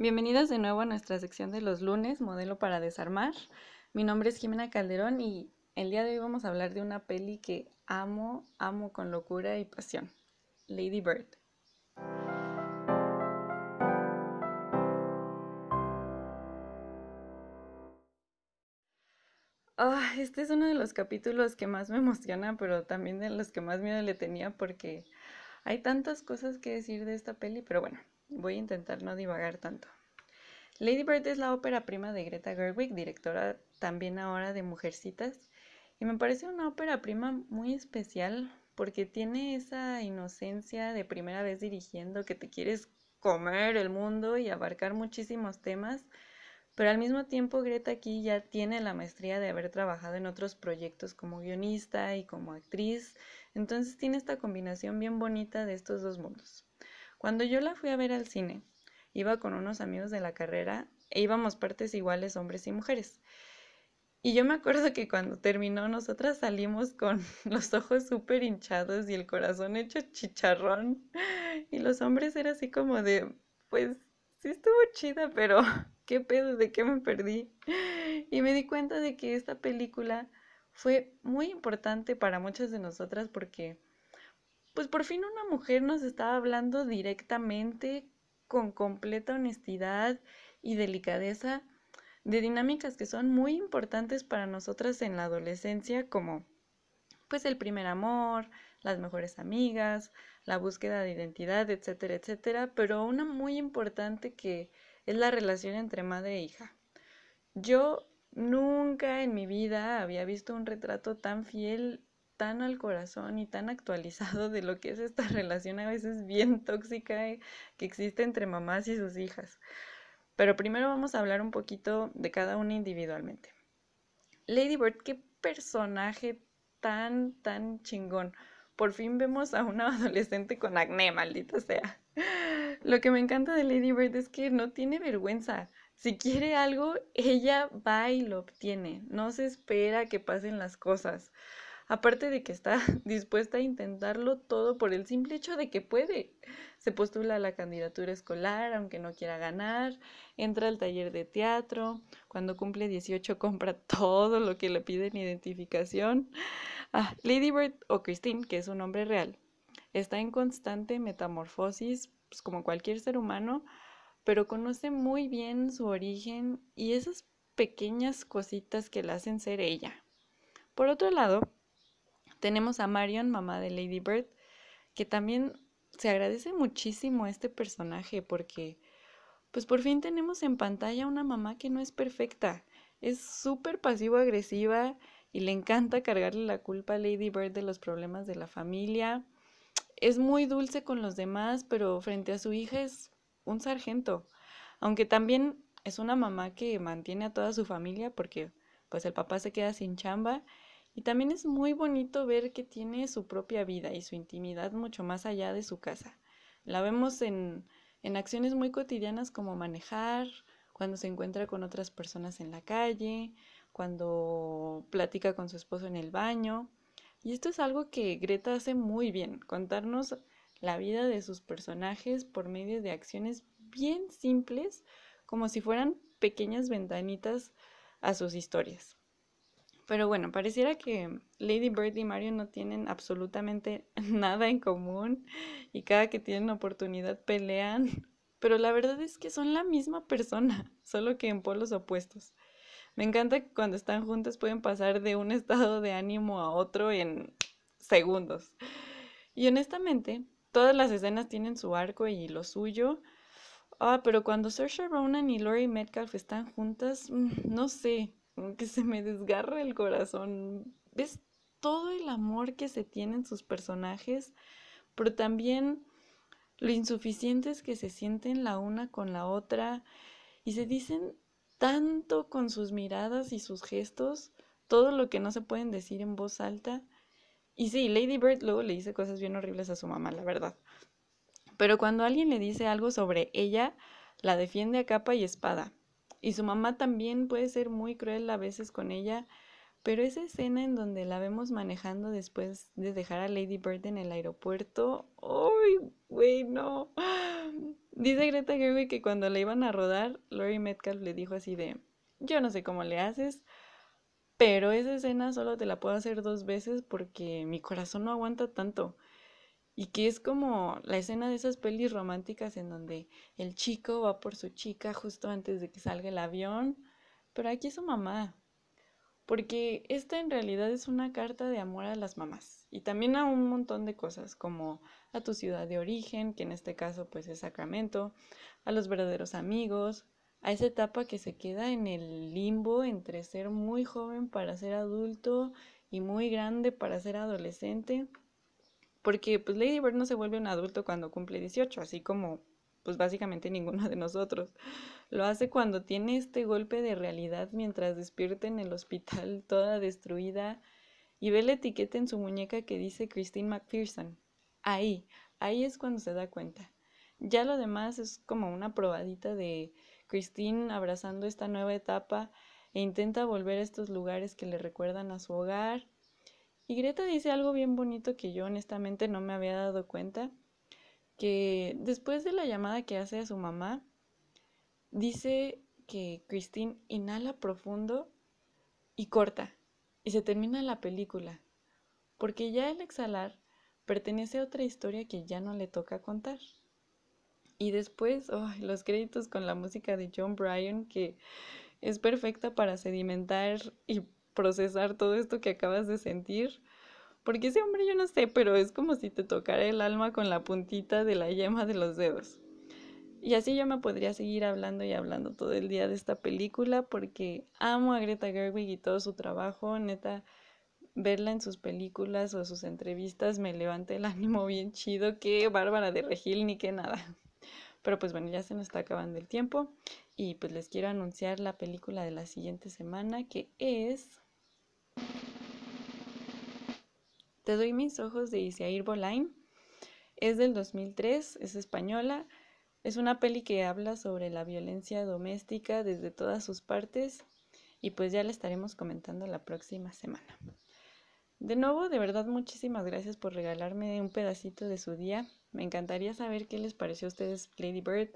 Bienvenidos de nuevo a nuestra sección de los lunes, modelo para desarmar. Mi nombre es Jimena Calderón y el día de hoy vamos a hablar de una peli que amo, amo con locura y pasión, Lady Bird. Ah, este es uno de los capítulos que más me emociona, pero también de los que más miedo le tenía porque hay tantas cosas que decir de esta peli, pero bueno, voy a intentar no divagar tanto. Lady Bird es la ópera prima de Greta Gerwig, directora también ahora de Mujercitas, y me parece una ópera prima muy especial porque tiene esa inocencia de primera vez dirigiendo que te quieres comer el mundo y abarcar muchísimos temas pero al mismo tiempo Greta aquí ya tiene la maestría de haber trabajado en otros proyectos como guionista y como actriz, entonces tiene esta combinación bien bonita de estos dos mundos. Cuando yo la fui a ver al cine, iba con unos amigos de la carrera e íbamos partes iguales hombres y mujeres. Y yo me acuerdo que cuando terminó, nosotras salimos con los ojos súper hinchados y el corazón hecho chicharrón. Y los hombres era así como de, pues sí estuvo chida, pero ¿qué pedo? ¿De qué me perdí? Y me di cuenta de que esta película fue muy importante para muchas de nosotras porque, pues por fin una mujer nos estaba hablando directamente, con completa honestidad y delicadeza, de dinámicas que son muy importantes para nosotras en la adolescencia, como pues el primer amor, las mejores amigas, la búsqueda de identidad, etcétera, etcétera, pero una muy importante que es la relación entre madre e hija. Yo nunca en mi vida había visto un retrato tan fiel, tan al corazón y tan actualizado de lo que es esta relación a veces bien tóxica que existe entre mamás y sus hijas. Pero primero vamos a hablar un poquito de cada una individualmente. Lady Bird, qué personaje tan, tan chingón por fin vemos a una adolescente con acné, maldita sea. Lo que me encanta de Lady Bird es que no tiene vergüenza. Si quiere algo, ella va y lo obtiene. No se espera que pasen las cosas. Aparte de que está dispuesta a intentarlo todo por el simple hecho de que puede. Se postula a la candidatura escolar, aunque no quiera ganar, entra al taller de teatro, cuando cumple 18 compra todo lo que le piden identificación. Ah, Lady Bird o Christine, que es un nombre real, está en constante metamorfosis, pues, como cualquier ser humano, pero conoce muy bien su origen y esas pequeñas cositas que la hacen ser ella. Por otro lado, tenemos a Marion, mamá de Lady Bird, que también se agradece muchísimo a este personaje porque pues por fin tenemos en pantalla una mamá que no es perfecta, es súper pasivo-agresiva y le encanta cargarle la culpa a Lady Bird de los problemas de la familia. Es muy dulce con los demás, pero frente a su hija es un sargento. Aunque también es una mamá que mantiene a toda su familia porque pues el papá se queda sin chamba y también es muy bonito ver que tiene su propia vida y su intimidad mucho más allá de su casa. La vemos en, en acciones muy cotidianas como manejar, cuando se encuentra con otras personas en la calle, cuando platica con su esposo en el baño. Y esto es algo que Greta hace muy bien, contarnos la vida de sus personajes por medio de acciones bien simples, como si fueran pequeñas ventanitas a sus historias. Pero bueno, pareciera que Lady Bird y Mario no tienen absolutamente nada en común y cada que tienen oportunidad pelean, pero la verdad es que son la misma persona, solo que en polos opuestos. Me encanta que cuando están juntas pueden pasar de un estado de ánimo a otro en segundos. Y honestamente, todas las escenas tienen su arco y lo suyo. Ah, pero cuando Saoirse Ronan y Laurie Metcalf están juntas, mm, no sé, que se me desgarra el corazón. Ves todo el amor que se tienen sus personajes, pero también lo insuficientes que se sienten la una con la otra y se dicen tanto con sus miradas y sus gestos, todo lo que no se pueden decir en voz alta. Y sí, Lady Bird luego le dice cosas bien horribles a su mamá, la verdad. Pero cuando alguien le dice algo sobre ella, la defiende a capa y espada. Y su mamá también puede ser muy cruel a veces con ella, pero esa escena en donde la vemos manejando después de dejar a Lady Bird en el aeropuerto, ¡ay, güey, no! Dice Greta Gerwig que cuando le iban a rodar, Laurie Metcalf le dijo así de, yo no sé cómo le haces, pero esa escena solo te la puedo hacer dos veces porque mi corazón no aguanta tanto. Y que es como la escena de esas pelis románticas en donde el chico va por su chica justo antes de que salga el avión, pero aquí es su mamá. Porque esta en realidad es una carta de amor a las mamás y también a un montón de cosas como a tu ciudad de origen, que en este caso pues es Sacramento, a los verdaderos amigos, a esa etapa que se queda en el limbo entre ser muy joven para ser adulto y muy grande para ser adolescente porque pues Lady Bird no se vuelve un adulto cuando cumple 18, así como pues básicamente ninguno de nosotros. Lo hace cuando tiene este golpe de realidad mientras despierta en el hospital toda destruida y ve la etiqueta en su muñeca que dice Christine McPherson. Ahí, ahí es cuando se da cuenta. Ya lo demás es como una probadita de Christine abrazando esta nueva etapa e intenta volver a estos lugares que le recuerdan a su hogar y Greta dice algo bien bonito que yo honestamente no me había dado cuenta, que después de la llamada que hace a su mamá, dice que Christine inhala profundo y corta, y se termina la película, porque ya el exhalar pertenece a otra historia que ya no le toca contar. Y después, los créditos con la música de John Bryan, que es perfecta para sedimentar y procesar todo esto que acabas de sentir. Porque ese hombre yo no sé, pero es como si te tocara el alma con la puntita de la yema de los dedos. Y así yo me podría seguir hablando y hablando todo el día de esta película porque amo a Greta Gerwig y todo su trabajo, neta, verla en sus películas o sus entrevistas me levanta el ánimo bien chido, que Bárbara de Regil ni que nada. Pero pues bueno, ya se nos está acabando el tiempo y pues les quiero anunciar la película de la siguiente semana que es Te doy mis ojos de Isair Bolain. Es del 2003, es española. Es una peli que habla sobre la violencia doméstica desde todas sus partes y pues ya le estaremos comentando la próxima semana. De nuevo, de verdad, muchísimas gracias por regalarme un pedacito de su día. Me encantaría saber qué les pareció a ustedes Lady Bird.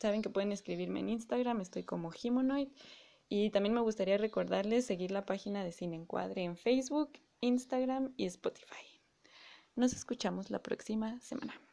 Saben que pueden escribirme en Instagram, estoy como Himonoid. Y también me gustaría recordarles seguir la página de Cine Encuadre en Facebook Instagram y Spotify. Nos escuchamos la próxima semana.